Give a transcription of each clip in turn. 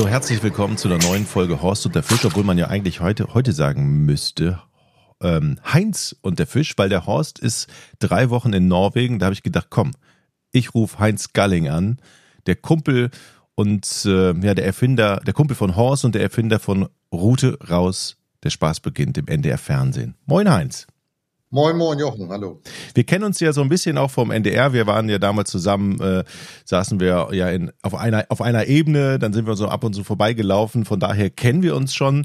So, herzlich willkommen zu der neuen Folge Horst und der Fisch, obwohl man ja eigentlich heute, heute sagen müsste, ähm, Heinz und der Fisch, weil der Horst ist drei Wochen in Norwegen. Da habe ich gedacht, komm, ich rufe Heinz Galling an, der Kumpel und äh, ja, der Erfinder, der Kumpel von Horst und der Erfinder von Route raus, der Spaß beginnt im NDR Fernsehen. Moin Heinz. Moin, moin, Jochen, hallo. Wir kennen uns ja so ein bisschen auch vom NDR. Wir waren ja damals zusammen, äh, saßen wir ja in, auf, einer, auf einer Ebene, dann sind wir so ab und zu vorbeigelaufen. Von daher kennen wir uns schon.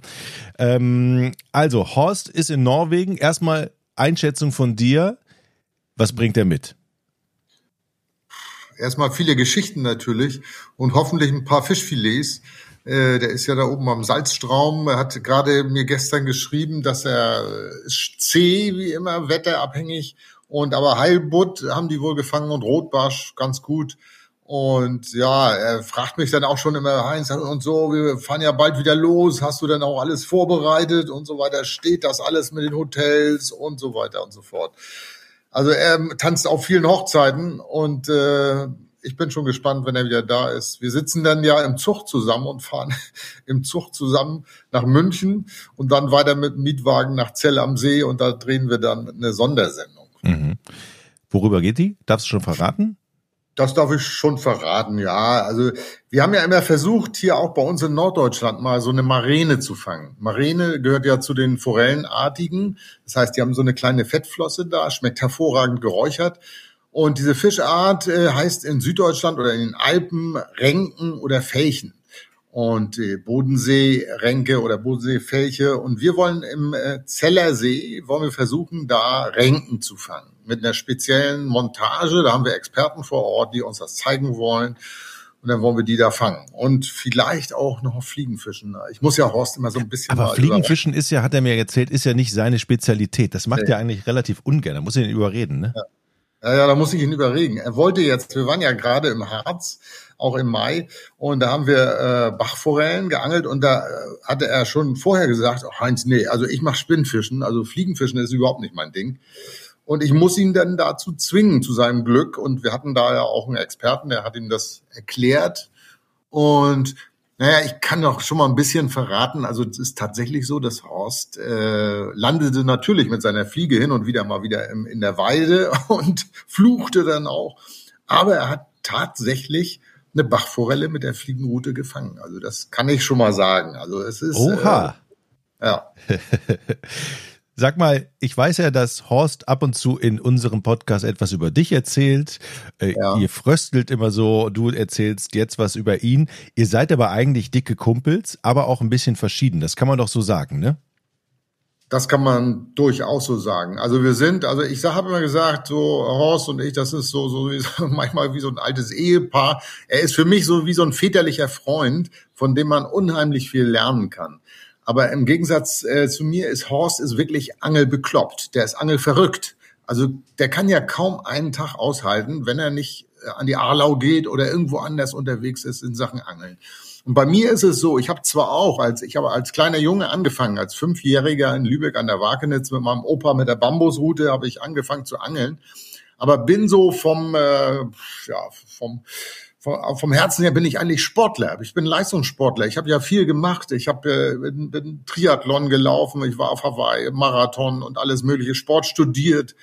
Ähm, also, Horst ist in Norwegen. Erstmal Einschätzung von dir. Was bringt er mit? Erstmal viele Geschichten natürlich und hoffentlich ein paar Fischfilets. Äh, der ist ja da oben am Salzstraum. Er hat gerade mir gestern geschrieben, dass er C wie immer wetterabhängig und aber Heilbutt haben die wohl gefangen und Rotbarsch ganz gut. Und ja, er fragt mich dann auch schon immer, Heinz, und so, wir fahren ja bald wieder los, hast du denn auch alles vorbereitet und so weiter, steht das alles mit den Hotels und so weiter und so fort. Also er tanzt auf vielen Hochzeiten und äh, ich bin schon gespannt, wenn er wieder da ist. Wir sitzen dann ja im Zug zusammen und fahren im Zug zusammen nach München und dann weiter mit Mietwagen nach Zell am See und da drehen wir dann eine Sondersendung. Mhm. Worüber geht die? Darfst du schon verraten? Das darf ich schon verraten, ja. Also wir haben ja immer versucht, hier auch bei uns in Norddeutschland mal so eine Marene zu fangen. Marene gehört ja zu den Forellenartigen. Das heißt, die haben so eine kleine Fettflosse da, schmeckt hervorragend geräuchert. Und diese Fischart äh, heißt in Süddeutschland oder in den Alpen Renken oder Felchen. Und äh, Bodensee Renke oder Bodensee Felche. Und wir wollen im äh, Zellersee, wollen wir versuchen, da Renken zu fangen. Mit einer speziellen Montage. Da haben wir Experten vor Ort, die uns das zeigen wollen. Und dann wollen wir die da fangen. Und vielleicht auch noch Fliegenfischen. Ich muss ja Horst immer so ein bisschen. Aber Fliegenfischen ist ja, hat er mir erzählt, ist ja nicht seine Spezialität. Das macht nee. er eigentlich relativ ungern. Da muss er ihn überreden, ne? Ja. Ja, ja, da muss ich ihn überregen. Er wollte jetzt, wir waren ja gerade im Harz, auch im Mai, und da haben wir äh, Bachforellen geangelt und da äh, hatte er schon vorher gesagt, oh, Heinz, nee, also ich mache Spinnfischen, also Fliegenfischen ist überhaupt nicht mein Ding. Und ich muss ihn dann dazu zwingen, zu seinem Glück. Und wir hatten da ja auch einen Experten, der hat ihm das erklärt. Und naja, ich kann doch schon mal ein bisschen verraten. Also es ist tatsächlich so, dass Horst äh, landete natürlich mit seiner Fliege hin und wieder mal wieder im, in der Weide und fluchte dann auch. Aber er hat tatsächlich eine Bachforelle mit der Fliegenroute gefangen. Also das kann ich schon mal sagen. Also es ist. Oha. Äh, ja. Sag mal, ich weiß ja, dass Horst ab und zu in unserem Podcast etwas über dich erzählt. Äh, ja. Ihr fröstelt immer so, du erzählst jetzt was über ihn. Ihr seid aber eigentlich dicke Kumpels, aber auch ein bisschen verschieden. Das kann man doch so sagen, ne? Das kann man durchaus so sagen. Also wir sind, also ich habe immer gesagt, so Horst und ich, das ist so, so wie, manchmal wie so ein altes Ehepaar. Er ist für mich so wie so ein väterlicher Freund, von dem man unheimlich viel lernen kann. Aber im Gegensatz äh, zu mir ist Horst ist wirklich angelbekloppt. Der ist angelverrückt. Also der kann ja kaum einen Tag aushalten, wenn er nicht äh, an die Arlau geht oder irgendwo anders unterwegs ist in Sachen Angeln. Und bei mir ist es so, ich habe zwar auch, als ich habe als kleiner Junge angefangen, als Fünfjähriger in Lübeck an der Wakenitz mit meinem Opa mit der Bambusroute habe ich angefangen zu angeln, aber bin so vom äh, ja vom vom Herzen her bin ich eigentlich Sportler. Ich bin Leistungssportler. Ich habe ja viel gemacht. Ich habe äh, bin, bin Triathlon gelaufen. Ich war auf Hawaii, Marathon und alles mögliche. Sport studiert.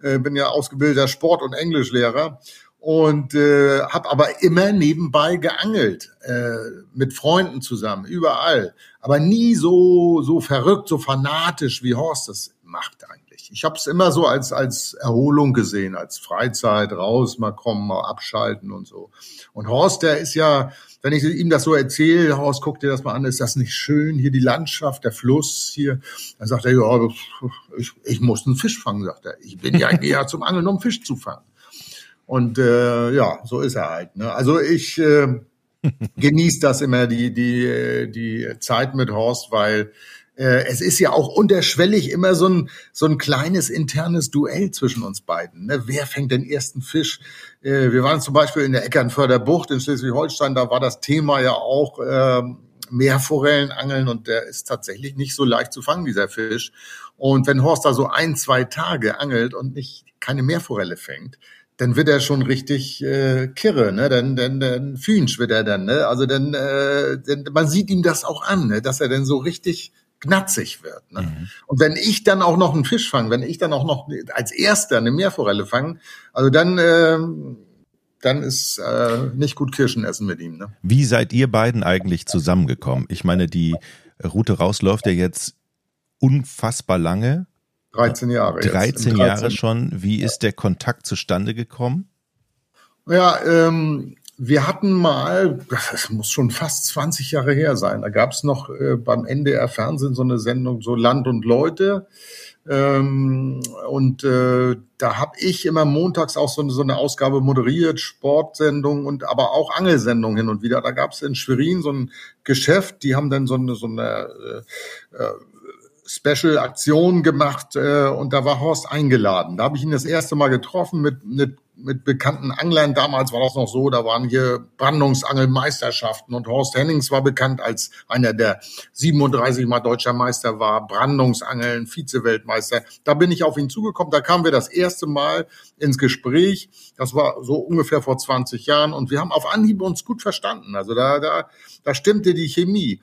Äh, bin ja ausgebildeter Sport- und Englischlehrer und äh, habe aber immer nebenbei geangelt äh, mit Freunden zusammen überall, aber nie so so verrückt, so fanatisch wie Horst das ich habe es immer so als, als Erholung gesehen, als Freizeit, raus, mal kommen, mal abschalten und so. Und Horst, der ist ja, wenn ich ihm das so erzähle, Horst, guck dir das mal an, ist das nicht schön, hier die Landschaft, der Fluss hier. Dann sagt er, ja, ich, ich muss einen Fisch fangen, sagt er. Ich bin ja eher zum Angeln, um Fisch zu fangen. Und äh, ja, so ist er halt. Ne? Also ich äh, genieße das immer, die, die, die Zeit mit Horst, weil äh, es ist ja auch unterschwellig immer so ein, so ein kleines internes Duell zwischen uns beiden. Ne? Wer fängt den ersten Fisch? Äh, wir waren zum Beispiel in der Eckernförder Bucht in Schleswig-Holstein, da war das Thema ja auch äh, Meerforellen angeln und der ist tatsächlich nicht so leicht zu fangen, dieser Fisch. Und wenn Horst da so ein, zwei Tage angelt und nicht keine Meerforelle fängt, dann wird er schon richtig äh, kirre, ne? Dann, dann, dann Fünsch wird er dann, ne? Also dann, äh, dann, man sieht ihm das auch an, ne? dass er dann so richtig gnatzig wird. Ne? Mhm. Und wenn ich dann auch noch einen Fisch fange, wenn ich dann auch noch als Erster eine Meerforelle fange, also dann, äh, dann ist äh, nicht gut Kirschen essen mit ihm. Ne? Wie seid ihr beiden eigentlich zusammengekommen? Ich meine, die Route raus läuft ja jetzt unfassbar lange. 13 Jahre. 13, 13 Jahre schon. Wie ist der Kontakt zustande gekommen? Ja, ähm, wir hatten mal, das muss schon fast 20 Jahre her sein, da gab es noch äh, beim NDR Fernsehen so eine Sendung, so Land und Leute. Ähm, und äh, da habe ich immer montags auch so, so eine Ausgabe moderiert, Sportsendung und aber auch Angelsendung hin und wieder. Da gab es in Schwerin so ein Geschäft, die haben dann so eine, so eine äh, äh Special-Aktion gemacht äh, und da war Horst eingeladen. Da habe ich ihn das erste Mal getroffen mit, mit, mit bekannten Anglern. Damals war das noch so, da waren hier Brandungsangelmeisterschaften und Horst Hennings war bekannt als einer, der 37 Mal deutscher Meister war, Brandungsangeln, Vize-Weltmeister. Da bin ich auf ihn zugekommen, da kamen wir das erste Mal ins Gespräch. Das war so ungefähr vor 20 Jahren und wir haben auf Anhieb uns gut verstanden. Also da, da, da stimmte die Chemie.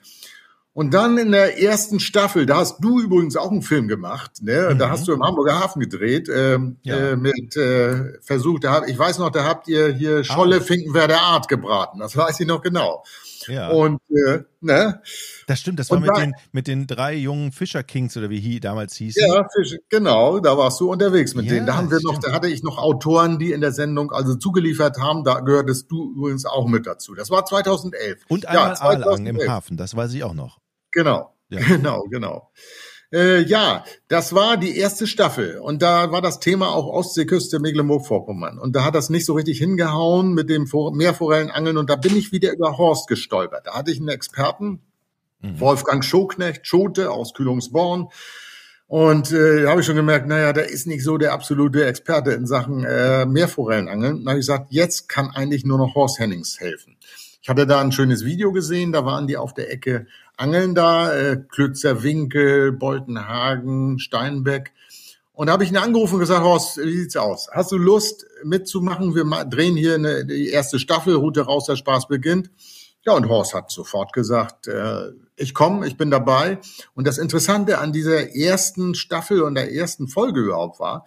Und dann in der ersten Staffel, da hast du übrigens auch einen Film gemacht, ne? Mhm. Da hast du im Hamburger Hafen gedreht, ähm, ja. äh, mit äh, Versuch, da ich weiß noch, da habt ihr hier Scholle ah. Finkenwerder Art gebraten. Das weiß ich noch genau. Ja. Und äh, ne? Das stimmt, das war mit, da, den, mit den drei jungen Fischer Kings oder wie hie, damals hieß. Ja, Fisch, genau, da warst du unterwegs mit ja, denen. Da haben wir noch, da hatte ich noch Autoren, die in der Sendung also zugeliefert haben. Da gehörtest du übrigens auch mit dazu. Das war 2011. Und einmal ja, 2011. im Hafen, das weiß ich auch noch. Genau, ja. genau, genau. Äh, ja, das war die erste Staffel und da war das Thema auch Ostseeküste Mecklenburg-Vorpommern und da hat das nicht so richtig hingehauen mit dem Meerforellenangeln und da bin ich wieder über Horst gestolpert. Da hatte ich einen Experten, mhm. Wolfgang Schoknecht, Schote aus Kühlungsborn und äh, da habe ich schon gemerkt, naja, der ist nicht so der absolute Experte in Sachen äh, Meerforellenangeln. Da habe ich gesagt, jetzt kann eigentlich nur noch Horst Hennings helfen. Ich hatte da ein schönes Video gesehen, da waren die auf der Ecke angeln da, äh, Klützer Winkel, Boltenhagen, Steinbeck. Und da habe ich ihn angerufen und gesagt, Horst, wie sieht's aus? Hast du Lust mitzumachen? Wir drehen hier eine, die erste Staffel, Route raus, der Spaß beginnt. Ja, und Horst hat sofort gesagt, äh, ich komme, ich bin dabei. Und das Interessante an dieser ersten Staffel und der ersten Folge überhaupt war,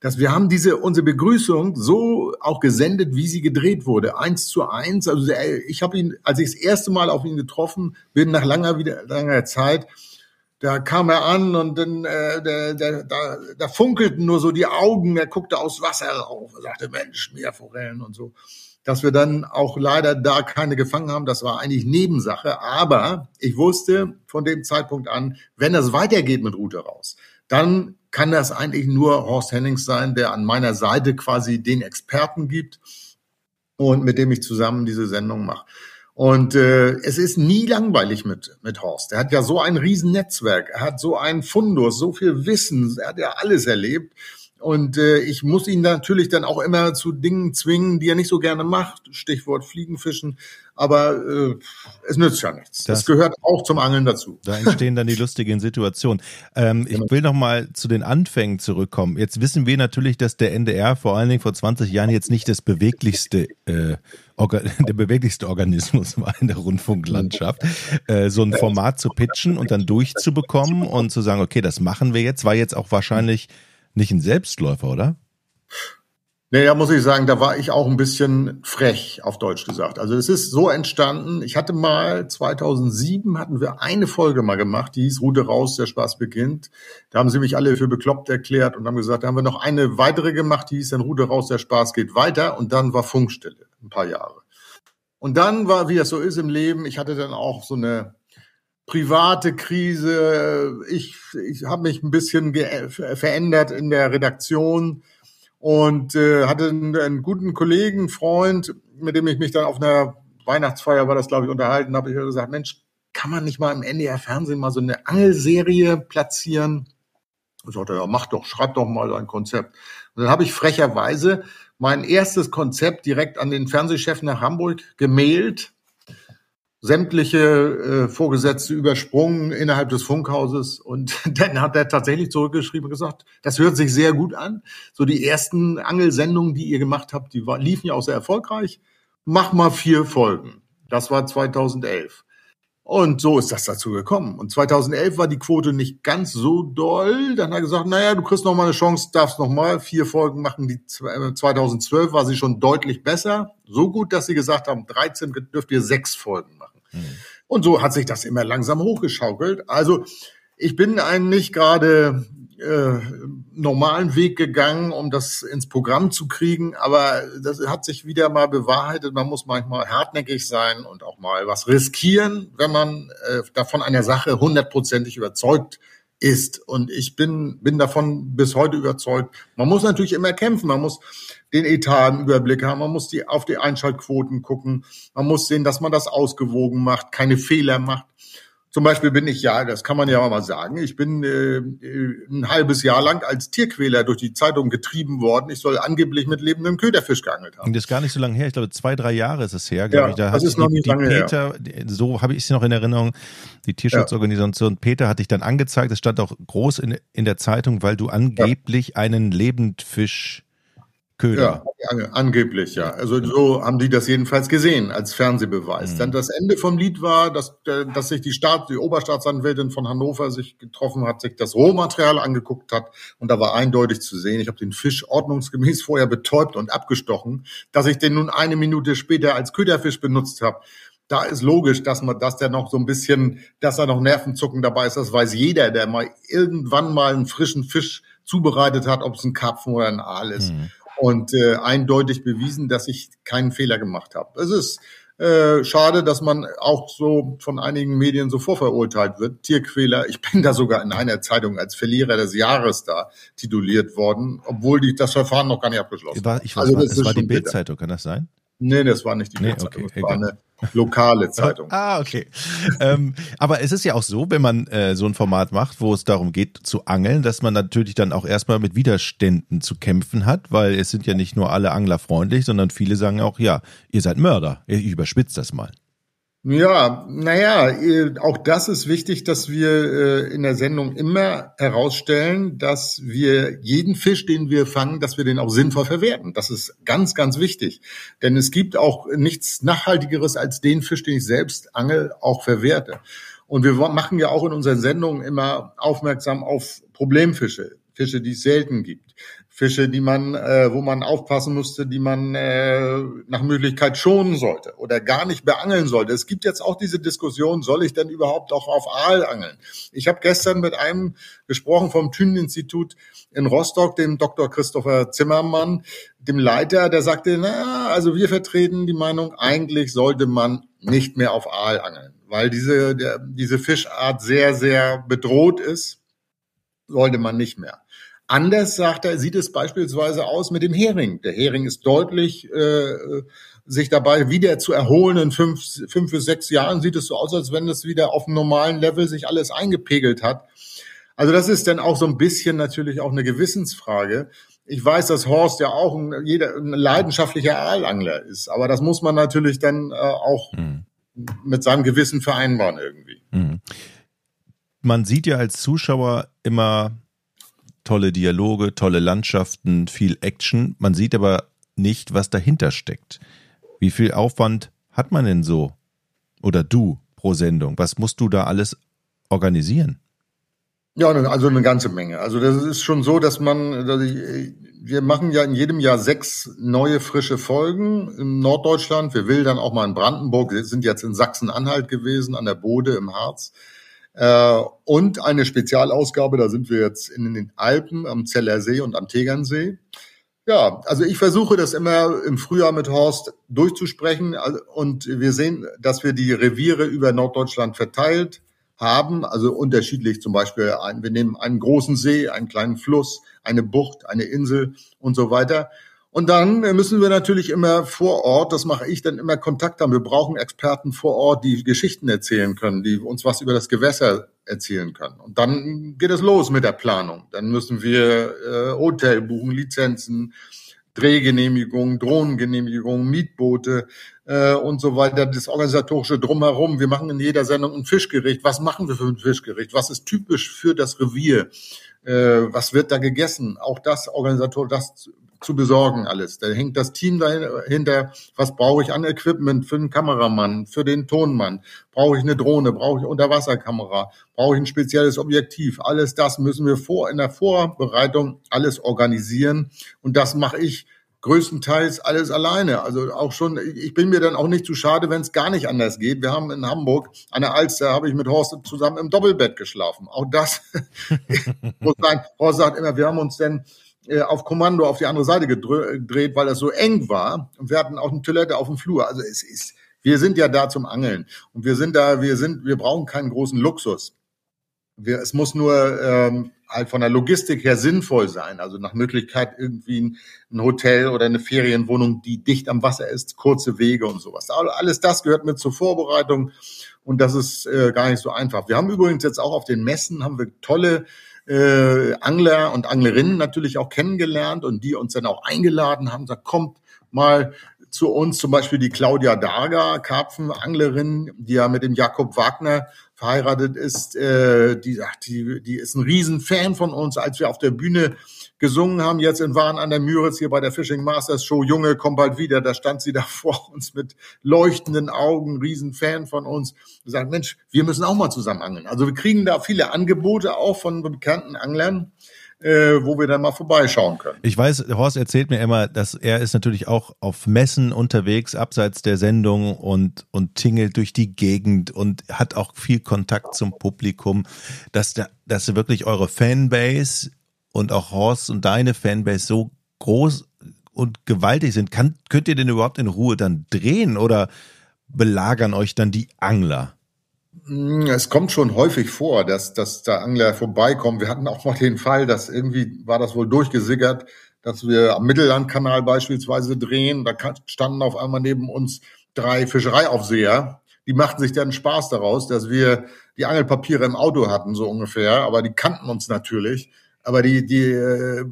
dass wir haben diese unsere Begrüßung so auch gesendet, wie sie gedreht wurde, eins zu eins. Also ich habe ihn, als ich das erste Mal auf ihn getroffen bin, nach langer wieder langer Zeit, da kam er an und dann äh, der, da, da funkelten nur so die Augen. Er guckte aus Wasser rauf, er sagte Mensch, Meerforellen und so. Dass wir dann auch leider da keine gefangen haben, das war eigentlich Nebensache. Aber ich wusste von dem Zeitpunkt an, wenn es weitergeht mit Route raus, dann kann das eigentlich nur Horst Hennings sein, der an meiner Seite quasi den Experten gibt und mit dem ich zusammen diese Sendung mache. Und äh, es ist nie langweilig mit, mit Horst. Er hat ja so ein Riesennetzwerk, er hat so einen Fundus, so viel Wissen, er hat ja alles erlebt. Und äh, ich muss ihn natürlich dann auch immer zu Dingen zwingen, die er nicht so gerne macht. Stichwort Fliegenfischen. Aber äh, es nützt ja nichts. Das, das gehört auch zum Angeln dazu. Da entstehen dann die lustigen Situationen. Ähm, ich genau. will noch mal zu den Anfängen zurückkommen. Jetzt wissen wir natürlich, dass der NDR vor allen Dingen vor 20 Jahren jetzt nicht das beweglichste äh, der beweglichste Organismus war in der Rundfunklandschaft, äh, so ein Format zu pitchen und dann durchzubekommen und zu sagen, okay, das machen wir jetzt, war jetzt auch wahrscheinlich nicht ein Selbstläufer, oder? Da muss ich sagen, da war ich auch ein bisschen frech, auf Deutsch gesagt. Also es ist so entstanden, ich hatte mal, 2007 hatten wir eine Folge mal gemacht, die hieß Route raus, der Spaß beginnt. Da haben sie mich alle für bekloppt erklärt und haben gesagt, da haben wir noch eine weitere gemacht, die hieß dann Route raus, der Spaß geht weiter und dann war Funkstille, ein paar Jahre. Und dann war, wie das so ist im Leben, ich hatte dann auch so eine private Krise. Ich, ich habe mich ein bisschen verändert in der Redaktion und äh, hatte einen, einen, guten Kollegen, Freund, mit dem ich mich dann auf einer Weihnachtsfeier war das, glaube ich, unterhalten habe. Ich gesagt, Mensch, kann man nicht mal im NDR-Fernsehen mal so eine Angelserie platzieren? Ich sagte, ja, mach doch, schreib doch mal ein Konzept. Und dann habe ich frecherweise mein erstes Konzept direkt an den Fernsehchef nach Hamburg gemailt sämtliche äh, Vorgesetzte übersprungen innerhalb des Funkhauses und dann hat er tatsächlich zurückgeschrieben und gesagt, das hört sich sehr gut an. So die ersten Angelsendungen, die ihr gemacht habt, die war, liefen ja auch sehr erfolgreich. Mach mal vier Folgen. Das war 2011. Und so ist das dazu gekommen. Und 2011 war die Quote nicht ganz so doll. Dann hat er gesagt, naja, du kriegst noch mal eine Chance, darfst noch mal vier Folgen machen. Die 2012 äh, war sie schon deutlich besser. So gut, dass sie gesagt haben, 13 dürft ihr sechs Folgen. Mhm. Und so hat sich das immer langsam hochgeschaukelt. Also ich bin einen nicht gerade äh, normalen Weg gegangen, um das ins Programm zu kriegen. Aber das hat sich wieder mal bewahrheitet. Man muss manchmal hartnäckig sein und auch mal was riskieren, wenn man äh, davon einer Sache hundertprozentig überzeugt. Und ich bin, bin davon bis heute überzeugt. Man muss natürlich immer kämpfen. Man muss den Etat im Überblick haben. Man muss die, auf die Einschaltquoten gucken. Man muss sehen, dass man das ausgewogen macht, keine Fehler macht. Zum Beispiel bin ich ja, das kann man ja mal sagen, ich bin äh, ein halbes Jahr lang als Tierquäler durch die Zeitung getrieben worden. Ich soll angeblich mit lebendem Köderfisch geangelt haben. Und das ist gar nicht so lange her. Ich glaube, zwei, drei Jahre ist es her, ja, ich. Da das ist noch die, nicht die lange Peter, her. so habe ich sie noch in Erinnerung, die Tierschutzorganisation ja. Peter hat dich dann angezeigt. Es stand auch groß in, in der Zeitung, weil du angeblich ja. einen Lebendfisch Köder. Ja, angeblich, ja. Also so haben die das jedenfalls gesehen als Fernsehbeweis. Mhm. Dann das Ende vom Lied war, dass, äh, dass sich die Staat, die Oberstaatsanwältin von Hannover sich getroffen hat, sich das Rohmaterial angeguckt hat und da war eindeutig zu sehen, ich habe den Fisch ordnungsgemäß vorher betäubt und abgestochen, dass ich den nun eine Minute später als Köderfisch benutzt habe da ist logisch, dass man, dass der noch so ein bisschen, dass da noch Nervenzucken dabei ist. Das weiß jeder, der mal irgendwann mal einen frischen Fisch zubereitet hat, ob es ein Karpfen oder ein Aal ist. Mhm und äh, eindeutig bewiesen, dass ich keinen Fehler gemacht habe. Es ist äh, schade, dass man auch so von einigen Medien so vorverurteilt wird. Tierquäler, ich bin da sogar in einer Zeitung als Verlierer des Jahres da tituliert worden, obwohl die, das Verfahren noch gar nicht abgeschlossen war. Ich weiß, also, das, das war die Bildzeitung, kann das sein? Nee, das war nicht die nee, Bildzeitung, okay, das war eine lokale Zeitung. ah, okay. ähm, aber es ist ja auch so, wenn man äh, so ein Format macht, wo es darum geht zu angeln, dass man natürlich dann auch erstmal mit Widerständen zu kämpfen hat, weil es sind ja nicht nur alle Angler freundlich, sondern viele sagen auch, ja, ihr seid Mörder. Ich überspitze das mal. Ja, naja, äh, auch das ist wichtig, dass wir äh, in der Sendung immer herausstellen, dass wir jeden Fisch, den wir fangen, dass wir den auch sinnvoll verwerten. Das ist ganz, ganz wichtig. Denn es gibt auch nichts Nachhaltigeres als den Fisch, den ich selbst angel, auch verwerte. Und wir machen ja auch in unseren Sendungen immer aufmerksam auf Problemfische, Fische, die es selten gibt. Fische, die man, äh, wo man aufpassen musste, die man äh, nach Möglichkeit schonen sollte oder gar nicht beangeln sollte. Es gibt jetzt auch diese Diskussion, soll ich denn überhaupt auch auf Aal angeln? Ich habe gestern mit einem gesprochen vom Thünen-Institut in Rostock, dem Dr. Christopher Zimmermann, dem Leiter, der sagte, na, also wir vertreten die Meinung, eigentlich sollte man nicht mehr auf Aal angeln, weil diese, der, diese Fischart sehr, sehr bedroht ist, sollte man nicht mehr. Anders, sagt er, sieht es beispielsweise aus mit dem Hering. Der Hering ist deutlich äh, sich dabei wieder zu erholen. In fünf, fünf bis sechs Jahren sieht es so aus, als wenn es wieder auf einem normalen Level sich alles eingepegelt hat. Also das ist dann auch so ein bisschen natürlich auch eine Gewissensfrage. Ich weiß, dass Horst ja auch ein, jeder, ein leidenschaftlicher Aalangler ist, aber das muss man natürlich dann äh, auch mhm. mit seinem Gewissen vereinbaren irgendwie. Mhm. Man sieht ja als Zuschauer immer tolle Dialoge, tolle Landschaften, viel Action. Man sieht aber nicht, was dahinter steckt. Wie viel Aufwand hat man denn so? Oder du pro Sendung? Was musst du da alles organisieren? Ja, also eine ganze Menge. Also das ist schon so, dass man, dass ich, wir machen ja in jedem Jahr sechs neue frische Folgen in Norddeutschland. Wir will dann auch mal in Brandenburg, wir sind jetzt in Sachsen-Anhalt gewesen, an der Bode im Harz. Äh, und eine Spezialausgabe, da sind wir jetzt in den Alpen, am Zeller See und am Tegernsee. Ja, also ich versuche das immer im Frühjahr mit Horst durchzusprechen und wir sehen, dass wir die Reviere über Norddeutschland verteilt haben, also unterschiedlich zum Beispiel, ein, wir nehmen einen großen See, einen kleinen Fluss, eine Bucht, eine Insel und so weiter und dann müssen wir natürlich immer vor Ort, das mache ich dann immer Kontakt haben. Wir brauchen Experten vor Ort, die Geschichten erzählen können, die uns was über das Gewässer erzählen können. Und dann geht es los mit der Planung. Dann müssen wir äh, Hotel buchen, Lizenzen, Drehgenehmigungen, Drohnengenehmigungen, Mietboote äh, und so weiter, das organisatorische Drumherum. Wir machen in jeder Sendung ein Fischgericht. Was machen wir für ein Fischgericht? Was ist typisch für das Revier? Äh, was wird da gegessen? Auch das Organisator, das zu besorgen alles. Da hängt das Team dahinter. Was brauche ich an Equipment für den Kameramann, für den Tonmann? Brauche ich eine Drohne? Brauche ich Unterwasserkamera? Brauche ich ein spezielles Objektiv? Alles das müssen wir vor in der Vorbereitung alles organisieren und das mache ich größtenteils alles alleine. Also auch schon, ich bin mir dann auch nicht zu schade, wenn es gar nicht anders geht. Wir haben in Hamburg an der Alster, habe ich mit Horst zusammen im Doppelbett geschlafen. Auch das muss sein. Horst sagt immer, wir haben uns denn äh, auf Kommando auf die andere Seite gedreht, weil das so eng war. Und wir hatten auch eine Toilette auf dem Flur. Also es ist, wir sind ja da zum Angeln. Und wir sind da, wir sind, wir brauchen keinen großen Luxus. Wir, es muss nur ähm, halt von der Logistik her sinnvoll sein. Also nach Möglichkeit irgendwie ein, ein, Hotel oder eine Ferienwohnung, die dicht am Wasser ist, kurze Wege und sowas. Alles das gehört mit zur Vorbereitung und das ist äh, gar nicht so einfach. Wir haben übrigens jetzt auch auf den Messen haben wir tolle äh, Angler und Anglerinnen natürlich auch kennengelernt und die uns dann auch eingeladen haben, sagt, kommt mal zu uns, zum Beispiel die Claudia Darga, Karpfenanglerin, die ja mit dem Jakob Wagner verheiratet ist, äh, die sagt, die, die ist ein Riesenfan von uns, als wir auf der Bühne gesungen haben, jetzt in Waren an der Müritz hier bei der Fishing Masters Show, Junge, komm bald wieder, da stand sie da vor uns mit leuchtenden Augen, Riesenfan von uns, gesagt, Mensch, wir müssen auch mal zusammen angeln. Also wir kriegen da viele Angebote auch von bekannten Anglern, äh, wo wir dann mal vorbeischauen können. Ich weiß, Horst erzählt mir immer, dass er ist natürlich auch auf Messen unterwegs, abseits der Sendung und, und tingelt durch die Gegend und hat auch viel Kontakt zum Publikum, dass, da, dass wirklich eure Fanbase und auch Horst und deine Fanbase so groß und gewaltig sind, kann, könnt ihr denn überhaupt in Ruhe dann drehen oder belagern euch dann die Angler? Hm, es kommt schon häufig vor, dass, dass da Angler vorbeikommen. Wir hatten auch mal den Fall, dass irgendwie war das wohl durchgesickert, dass wir am Mittellandkanal beispielsweise drehen. Da standen auf einmal neben uns drei Fischereiaufseher. Die machten sich dann Spaß daraus, dass wir die Angelpapiere im Auto hatten, so ungefähr. Aber die kannten uns natürlich aber die, die, äh,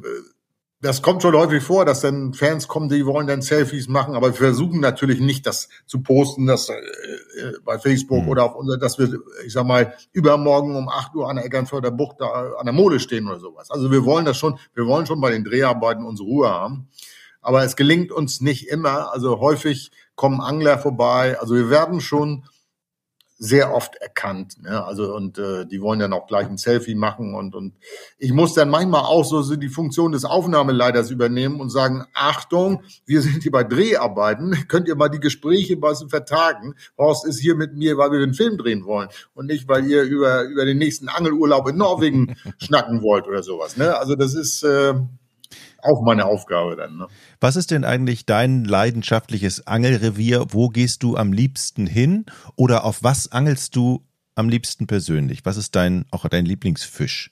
das kommt schon häufig vor, dass dann Fans kommen, die wollen dann Selfies machen, aber wir versuchen natürlich nicht, das zu posten, das äh, äh bei Facebook mhm. oder auf unser, dass wir, ich sag mal, übermorgen um 8 Uhr an der Eckernförder Bucht da an der Mole stehen oder sowas. Also wir wollen das schon, wir wollen schon bei den Dreharbeiten unsere Ruhe haben. Aber es gelingt uns nicht immer. Also häufig kommen Angler vorbei. Also wir werden schon sehr oft erkannt. Ne? Also und äh, die wollen dann auch gleich ein Selfie machen und und ich muss dann manchmal auch so, so die Funktion des Aufnahmeleiters übernehmen und sagen: Achtung, wir sind hier bei Dreharbeiten, könnt ihr mal die Gespräche ein bisschen vertagen. Horst ist hier mit mir, weil wir den Film drehen wollen und nicht, weil ihr über über den nächsten Angelurlaub in Norwegen schnacken wollt oder sowas. Ne? Also das ist äh, auch meine Aufgabe dann. Ne? Was ist denn eigentlich dein leidenschaftliches Angelrevier? Wo gehst du am liebsten hin? Oder auf was angelst du am liebsten persönlich? Was ist dein, auch dein Lieblingsfisch?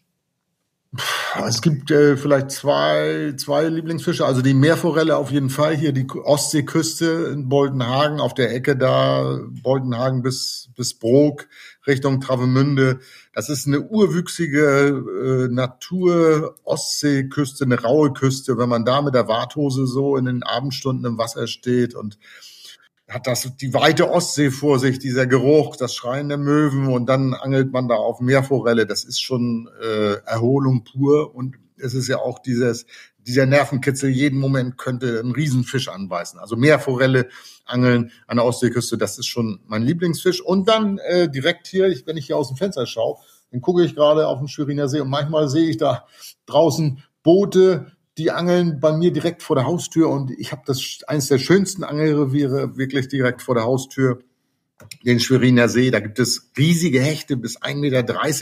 Es gibt äh, vielleicht zwei, zwei Lieblingsfische. Also die Meerforelle auf jeden Fall. Hier die Ostseeküste in Boldenhagen, auf der Ecke da, Boldenhagen bis, bis Brok, Richtung Travemünde. Das ist eine urwüchsige äh, Natur-Ostseeküste, eine raue Küste. Wenn man da mit der Warthose so in den Abendstunden im Wasser steht und hat das die weite Ostsee vor sich, dieser Geruch, das Schreien der Möwen und dann angelt man da auf Meerforelle. Das ist schon äh, Erholung pur und es ist ja auch dieses dieser Nervenkitzel. Jeden Moment könnte ein Riesenfisch anbeißen. Also Meerforelle angeln an der Ostseeküste, das ist schon mein Lieblingsfisch. Und dann äh, direkt hier, ich, wenn ich hier aus dem Fenster schaue, dann gucke ich gerade auf den Schweriner See und manchmal sehe ich da draußen Boote, die angeln bei mir direkt vor der Haustür und ich habe das eines der schönsten Angelreviere wirklich direkt vor der Haustür, den Schweriner See. Da gibt es riesige Hechte bis 1,30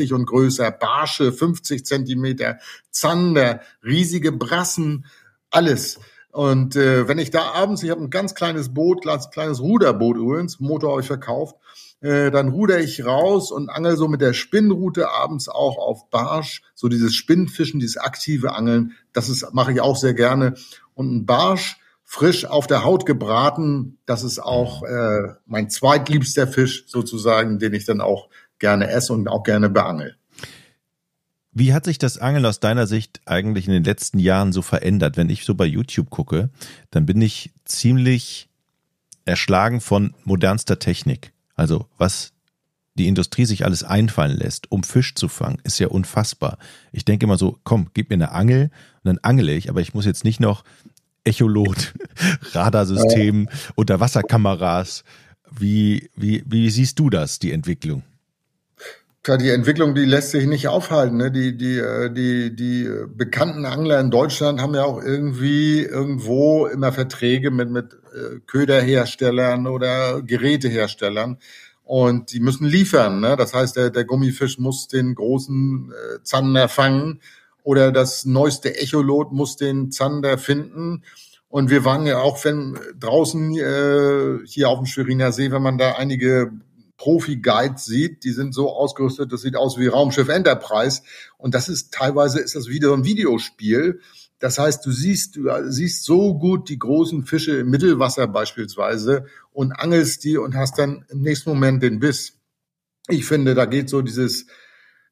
Meter und größer, Barsche 50 Zentimeter, Zander, riesige Brassen, alles. Und äh, wenn ich da abends, ich habe ein ganz kleines Boot, kleines, kleines Ruderboot übrigens, Motor habe ich verkauft, äh, dann ruder ich raus und angel so mit der Spinnrute abends auch auf Barsch, so dieses Spinnfischen, dieses aktive Angeln, das ist mache ich auch sehr gerne. Und ein Barsch frisch auf der Haut gebraten, das ist auch äh, mein zweitliebster Fisch sozusagen, den ich dann auch gerne esse und auch gerne beangel. Wie hat sich das Angeln aus deiner Sicht eigentlich in den letzten Jahren so verändert? Wenn ich so bei YouTube gucke, dann bin ich ziemlich erschlagen von modernster Technik. Also was die Industrie sich alles einfallen lässt, um Fisch zu fangen, ist ja unfassbar. Ich denke immer so, komm, gib mir eine Angel und dann angele ich, aber ich muss jetzt nicht noch Echolot, Radarsystem, Unterwasserkameras. Wie, wie, wie siehst du das, die Entwicklung? Klar, die Entwicklung, die lässt sich nicht aufhalten. Ne? Die, die, äh, die, die bekannten Angler in Deutschland haben ja auch irgendwie irgendwo immer Verträge mit, mit äh, Köderherstellern oder Geräteherstellern. Und die müssen liefern. Ne? Das heißt, der, der Gummifisch muss den großen äh, Zander fangen oder das neueste Echolot muss den Zander finden. Und wir waren ja auch wenn draußen äh, hier auf dem Schweriner See, wenn man da einige Profi-Guides sieht, die sind so ausgerüstet, das sieht aus wie Raumschiff Enterprise. Und das ist teilweise ist das wieder ein Videospiel. Das heißt, du siehst, du siehst so gut die großen Fische im Mittelwasser beispielsweise und angelst die und hast dann im nächsten Moment den Biss. Ich finde, da geht so dieses,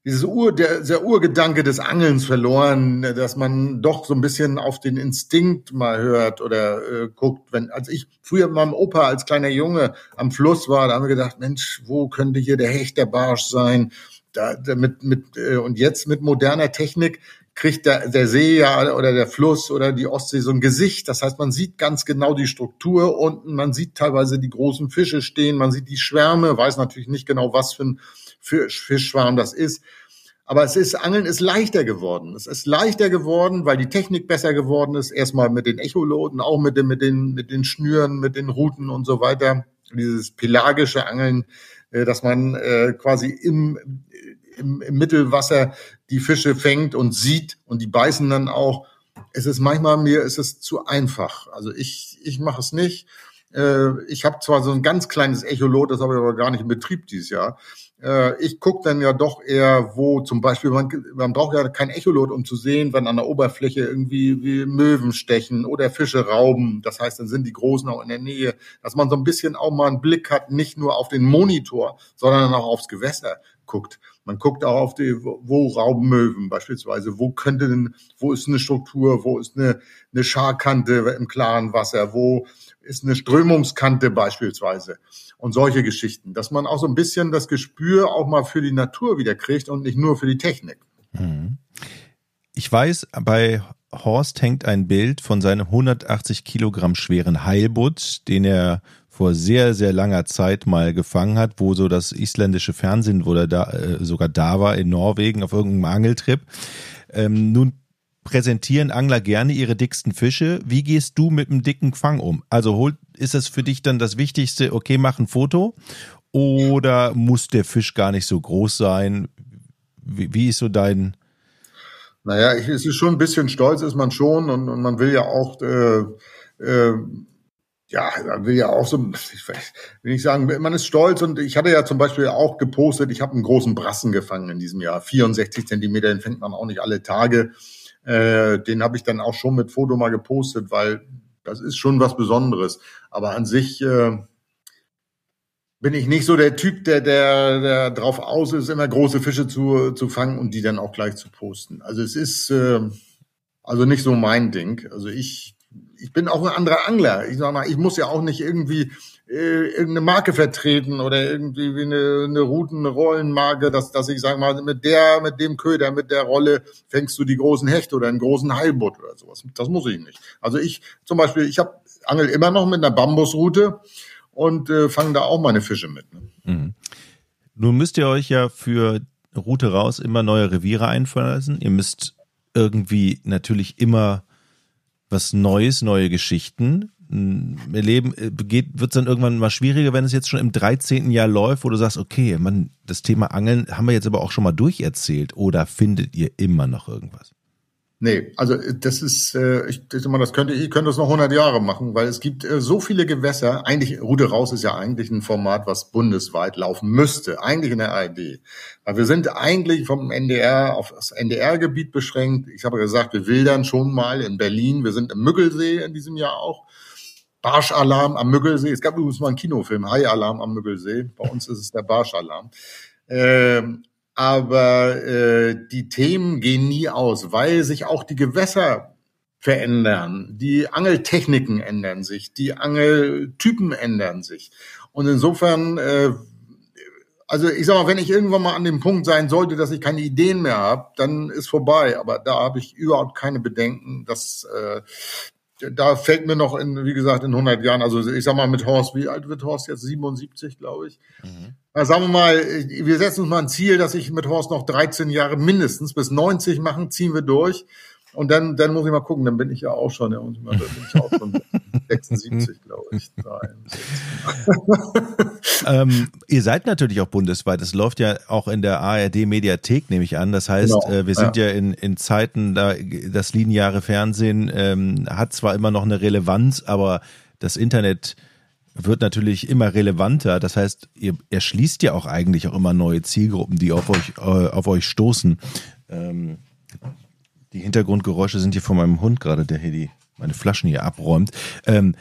dieses Ur, der, der Urgedanke des Angelns verloren, dass man doch so ein bisschen auf den Instinkt mal hört oder äh, guckt. Wenn, als ich früher mit meinem Opa als kleiner Junge am Fluss war, da haben wir gedacht, Mensch, wo könnte hier der Hecht, der Barsch sein? Da, da mit, mit, äh, und jetzt mit moderner Technik kriegt der, der See ja oder der Fluss oder die Ostsee so ein Gesicht. Das heißt, man sieht ganz genau die Struktur unten, man sieht teilweise die großen Fische stehen, man sieht die Schwärme, weiß natürlich nicht genau, was für ein Fischschwarm das ist. Aber es ist, Angeln ist leichter geworden. Es ist leichter geworden, weil die Technik besser geworden ist. Erstmal mit den Echoloten, auch mit den, mit den, mit den Schnüren, mit den Routen und so weiter. Dieses pelagische Angeln, äh, dass man äh, quasi im, im, im Mittelwasser die Fische fängt und sieht und die beißen dann auch. Es ist manchmal mir ist es zu einfach. Also ich, ich mache es nicht. Äh, ich habe zwar so ein ganz kleines Echolot, das habe ich aber gar nicht in Betrieb dieses Jahr. Äh, ich gucke dann ja doch eher, wo zum Beispiel, man, man braucht ja kein Echolot, um zu sehen, wenn an der Oberfläche irgendwie wie Möwen stechen oder Fische rauben. Das heißt, dann sind die Großen auch in der Nähe. Dass man so ein bisschen auch mal einen Blick hat, nicht nur auf den Monitor, sondern auch aufs Gewässer guckt. Man guckt auch auf die, wo rauben Möwen beispielsweise, wo könnte denn, wo ist eine Struktur, wo ist eine, eine Scharkante im klaren Wasser, wo ist eine Strömungskante beispielsweise und solche Geschichten, dass man auch so ein bisschen das Gespür auch mal für die Natur wieder kriegt und nicht nur für die Technik. Mhm. Ich weiß, bei Horst hängt ein Bild von seinem 180 Kilogramm schweren Heilbutt, den er vor sehr, sehr langer Zeit mal gefangen hat, wo so das isländische Fernsehen, wo er da äh, sogar da war in Norwegen auf irgendeinem Angeltrip. Ähm, nun präsentieren Angler gerne ihre dicksten Fische. Wie gehst du mit einem dicken Fang um? Also holt, ist es für dich dann das Wichtigste, okay, mach ein Foto? Oder muss der Fisch gar nicht so groß sein? Wie, wie ist so dein. Naja, ich, es ist schon ein bisschen stolz, ist man schon und, und man will ja auch, äh, äh, ja, man will ja auch so, ich will nicht sagen, man ist stolz und ich hatte ja zum Beispiel auch gepostet, ich habe einen großen Brassen gefangen in diesem Jahr, 64 Zentimeter, den fängt man auch nicht alle Tage. Äh, den habe ich dann auch schon mit Foto mal gepostet, weil das ist schon was Besonderes. Aber an sich äh, bin ich nicht so der Typ, der, der, der drauf aus ist, immer große Fische zu, zu fangen und die dann auch gleich zu posten. Also es ist äh, also nicht so mein Ding. Also ich, ich bin auch ein anderer Angler. Ich sag mal, ich muss ja auch nicht irgendwie äh, irgendeine Marke vertreten oder irgendwie wie eine, eine Routen, dass, dass ich sage mal, mit der, mit dem Köder, mit der Rolle fängst du die großen Hechte oder einen großen Heilbutt oder sowas. Das muss ich nicht. Also ich zum Beispiel, ich habe angel immer noch mit einer Bambusroute und äh, fange da auch meine Fische mit. Ne? Mhm. Nun müsst ihr euch ja für Route raus immer neue Reviere einfallen lassen. Ihr müsst irgendwie natürlich immer was Neues, neue Geschichten Leben äh, wird es dann irgendwann mal schwieriger, wenn es jetzt schon im 13. Jahr läuft, wo du sagst, okay, man, das Thema Angeln haben wir jetzt aber auch schon mal durcherzählt oder findet ihr immer noch irgendwas? Nee, also äh, das ist, äh, ich denke mal, das könnte, ich könnte das noch 100 Jahre machen, weil es gibt äh, so viele Gewässer. Eigentlich, Rute raus ist ja eigentlich ein Format, was bundesweit laufen müsste, eigentlich in der ARD. Weil wir sind eigentlich vom NDR auf das NDR-Gebiet beschränkt. Ich habe gesagt, wir wildern schon mal in Berlin. Wir sind im Müggelsee in diesem Jahr auch. Barschalarm am Müggelsee. Es gab übrigens mal einen Kinofilm, Hai-Alarm am Müggelsee. Bei uns ist es der Barschalarm. Ähm, aber äh, die Themen gehen nie aus, weil sich auch die Gewässer verändern, die Angeltechniken ändern sich, die Angeltypen ändern sich. Und insofern, äh, also ich sag mal, wenn ich irgendwann mal an dem Punkt sein sollte, dass ich keine Ideen mehr habe, dann ist vorbei. Aber da habe ich überhaupt keine Bedenken, dass äh, da fällt mir noch in, wie gesagt, in 100 Jahren, also ich sag mal mit Horst, wie alt wird Horst jetzt? 77, glaube ich. Mhm. Na, sagen wir mal, wir setzen uns mal ein Ziel, dass ich mit Horst noch 13 Jahre mindestens bis 90 machen, ziehen wir durch. Und dann, dann muss ich mal gucken, dann bin ich ja auch schon, ja, dann bin ich auch schon 76, glaube ich. ähm, ihr seid natürlich auch bundesweit. Es läuft ja auch in der ARD-Mediathek, nehme ich an. Das heißt, genau. äh, wir sind ja, ja in, in Zeiten, da das lineare Fernsehen ähm, hat zwar immer noch eine Relevanz, aber das Internet wird natürlich immer relevanter. Das heißt, ihr erschließt ja auch eigentlich auch immer neue Zielgruppen, die auf euch, äh, auf euch stoßen. Ähm, die Hintergrundgeräusche sind hier von meinem Hund gerade, der hier die, meine Flaschen hier abräumt. Ähm,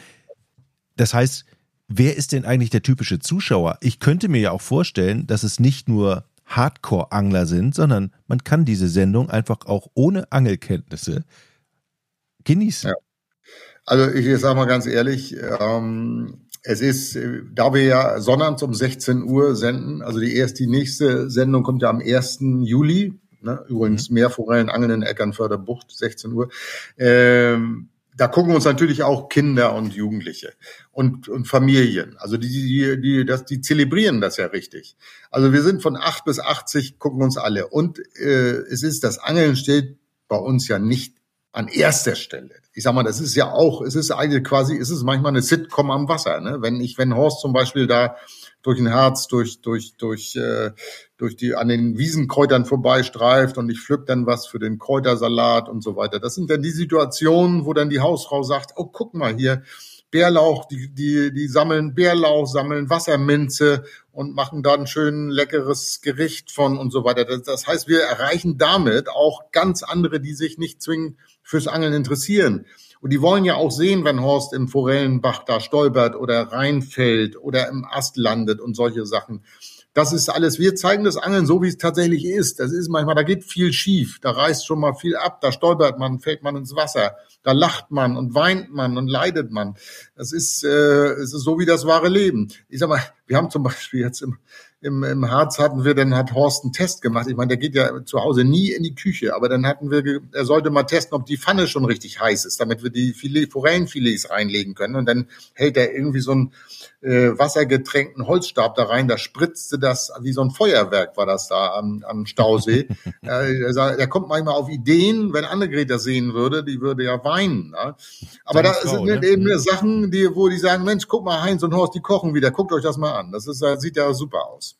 das heißt, wer ist denn eigentlich der typische Zuschauer? Ich könnte mir ja auch vorstellen, dass es nicht nur Hardcore-Angler sind, sondern man kann diese Sendung einfach auch ohne Angelkenntnisse genießen. Ja. Also ich sage mal ganz ehrlich, ähm, es ist, da wir ja sonnabends um 16 Uhr senden, also die erste, die nächste Sendung kommt ja am 1. Juli, Ne? Übrigens mhm. Meerforellen angeln in Eckernförder Bucht, 16 Uhr. Ähm, da gucken uns natürlich auch Kinder und Jugendliche und, und Familien. Also die, die, die, das, die zelebrieren das ja richtig. Also wir sind von acht bis 80, gucken uns alle. Und äh, es ist, das Angeln steht bei uns ja nicht an erster Stelle. Ich sag mal, das ist ja auch, es ist eigentlich quasi, es ist manchmal eine Sitcom am Wasser. Ne? Wenn ich, wenn Horst zum Beispiel da durch ein Herz, durch, durch, durch, äh, durch die an den Wiesenkräutern vorbeistreift und ich pflück dann was für den Kräutersalat und so weiter. Das sind dann die Situationen, wo dann die Hausfrau sagt, oh, guck mal hier, Bärlauch, die, die, die sammeln Bärlauch, sammeln Wasserminze und machen da ein schön leckeres Gericht von und so weiter. Das, das heißt, wir erreichen damit auch ganz andere, die sich nicht zwingend fürs Angeln interessieren. Und die wollen ja auch sehen, wenn Horst im Forellenbach da stolpert oder reinfällt oder im Ast landet und solche Sachen. Das ist alles, wir zeigen das Angeln so, wie es tatsächlich ist. Das ist manchmal, da geht viel schief, da reißt schon mal viel ab, da stolpert man, fällt man ins Wasser, da lacht man und weint man und leidet man. Das ist, äh, es ist so wie das wahre Leben. Ich sag mal, wir haben zum Beispiel jetzt im, im, im Harz hatten wir, dann hat Horst einen Test gemacht. Ich meine, der geht ja zu Hause nie in die Küche, aber dann hatten wir, er sollte mal testen, ob die Pfanne schon richtig heiß ist, damit wir die Filet, Forellenfilets reinlegen können. Und dann hält er irgendwie so einen äh, wassergetränkten Holzstab da rein, da spritzte das, wie so ein Feuerwerk war das da am, am Stausee. äh, er, er kommt manchmal auf Ideen, wenn Annegret das sehen würde, die würde ja weinen. Ne? Aber da sind ne? eben mhm. Sachen, die, wo die sagen, Mensch, guck mal, Heinz und Horst, die kochen wieder, guckt euch das mal an. Das ist, das sieht ja super aus.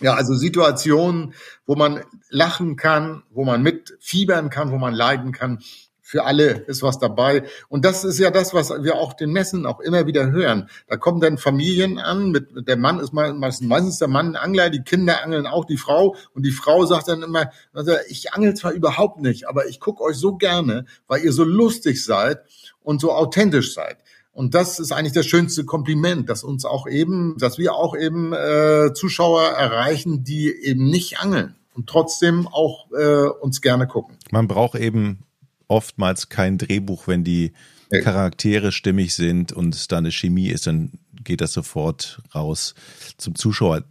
Ja, also Situationen, wo man lachen kann, wo man mitfiebern kann, wo man leiden kann. Für alle ist was dabei. Und das ist ja das, was wir auch den Messen auch immer wieder hören. Da kommen dann Familien an, mit, der Mann ist meistens, meistens der Mann Angler, die Kinder angeln auch die Frau. Und die Frau sagt dann immer, also ich angel zwar überhaupt nicht, aber ich gucke euch so gerne, weil ihr so lustig seid und so authentisch seid. Und das ist eigentlich das schönste Kompliment, dass uns auch eben, dass wir auch eben äh, Zuschauer erreichen, die eben nicht angeln und trotzdem auch äh, uns gerne gucken. Man braucht eben oftmals kein Drehbuch, wenn die Charaktere stimmig sind und es da eine Chemie ist, dann geht das sofort raus zum Zuschauer.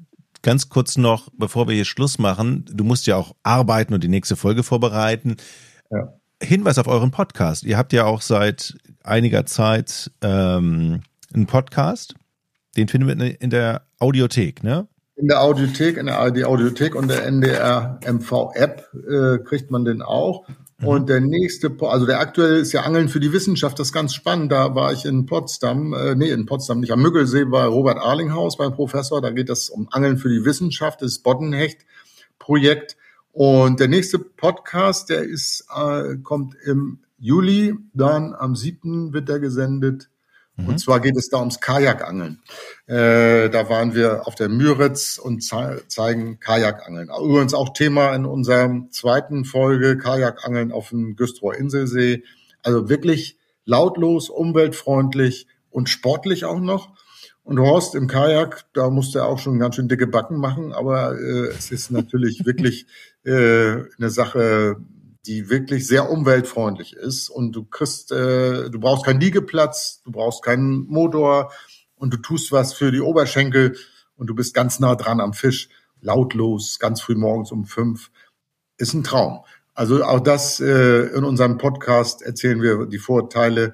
Ganz kurz noch, bevor wir hier Schluss machen, du musst ja auch arbeiten und die nächste Folge vorbereiten. Ja. Hinweis auf euren Podcast. Ihr habt ja auch seit einiger Zeit ähm, einen Podcast. Den finden wir in der Audiothek, ne? In der Audiothek, in der ARD Audiothek und der NDR MV App äh, kriegt man den auch. Mhm. Und der nächste, also der aktuelle ist ja Angeln für die Wissenschaft, das ist ganz spannend. Da war ich in Potsdam, äh, nee, in Potsdam nicht, am Müggelsee bei Robert Arlinghaus beim Professor. Da geht es um Angeln für die Wissenschaft, das Boddenhecht-Projekt. Und der nächste Podcast, der ist, äh, kommt im Juli, dann am 7. wird er gesendet. Mhm. Und zwar geht es da ums Kajakangeln. Äh, da waren wir auf der Müritz und ze zeigen Kajakangeln. Übrigens auch Thema in unserer zweiten Folge Kajakangeln auf dem Güstrower Inselsee. Also wirklich lautlos, umweltfreundlich und sportlich auch noch. Und Horst im Kajak, da musste er auch schon ganz schön dicke Backen machen, aber äh, es ist natürlich wirklich äh, eine Sache, die wirklich sehr umweltfreundlich ist. Und du kriegst, äh, du brauchst keinen Liegeplatz, du brauchst keinen Motor und du tust was für die Oberschenkel und du bist ganz nah dran am Fisch, lautlos, ganz früh morgens um fünf. Ist ein Traum. Also auch das äh, in unserem Podcast erzählen wir die Vorteile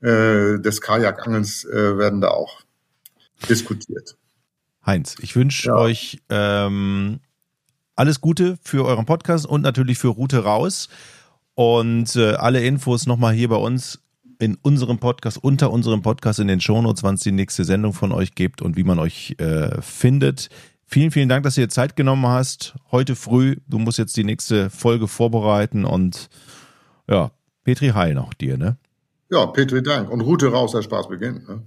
äh, des Kajakangelns äh, werden da auch diskutiert. Heinz, ich wünsche ja. euch ähm, alles Gute für euren Podcast und natürlich für Route raus. Und äh, alle Infos nochmal hier bei uns in unserem Podcast, unter unserem Podcast in den Shownotes, wann es die nächste Sendung von euch gibt und wie man euch äh, findet. Vielen, vielen Dank, dass ihr Zeit genommen hast. Heute früh, du musst jetzt die nächste Folge vorbereiten und ja, Petri Heil noch dir, ne? Ja, Petri Dank. Und Route raus, der Spaß beginnt. Ne?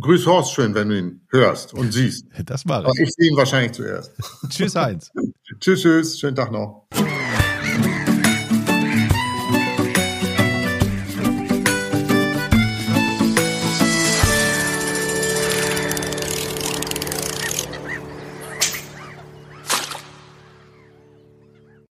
Grüß Horst schön, wenn du ihn hörst und siehst. Das war ich. ich sehe ihn wahrscheinlich zuerst. tschüss, Heinz. tschüss, tschüss. Schönen Tag noch.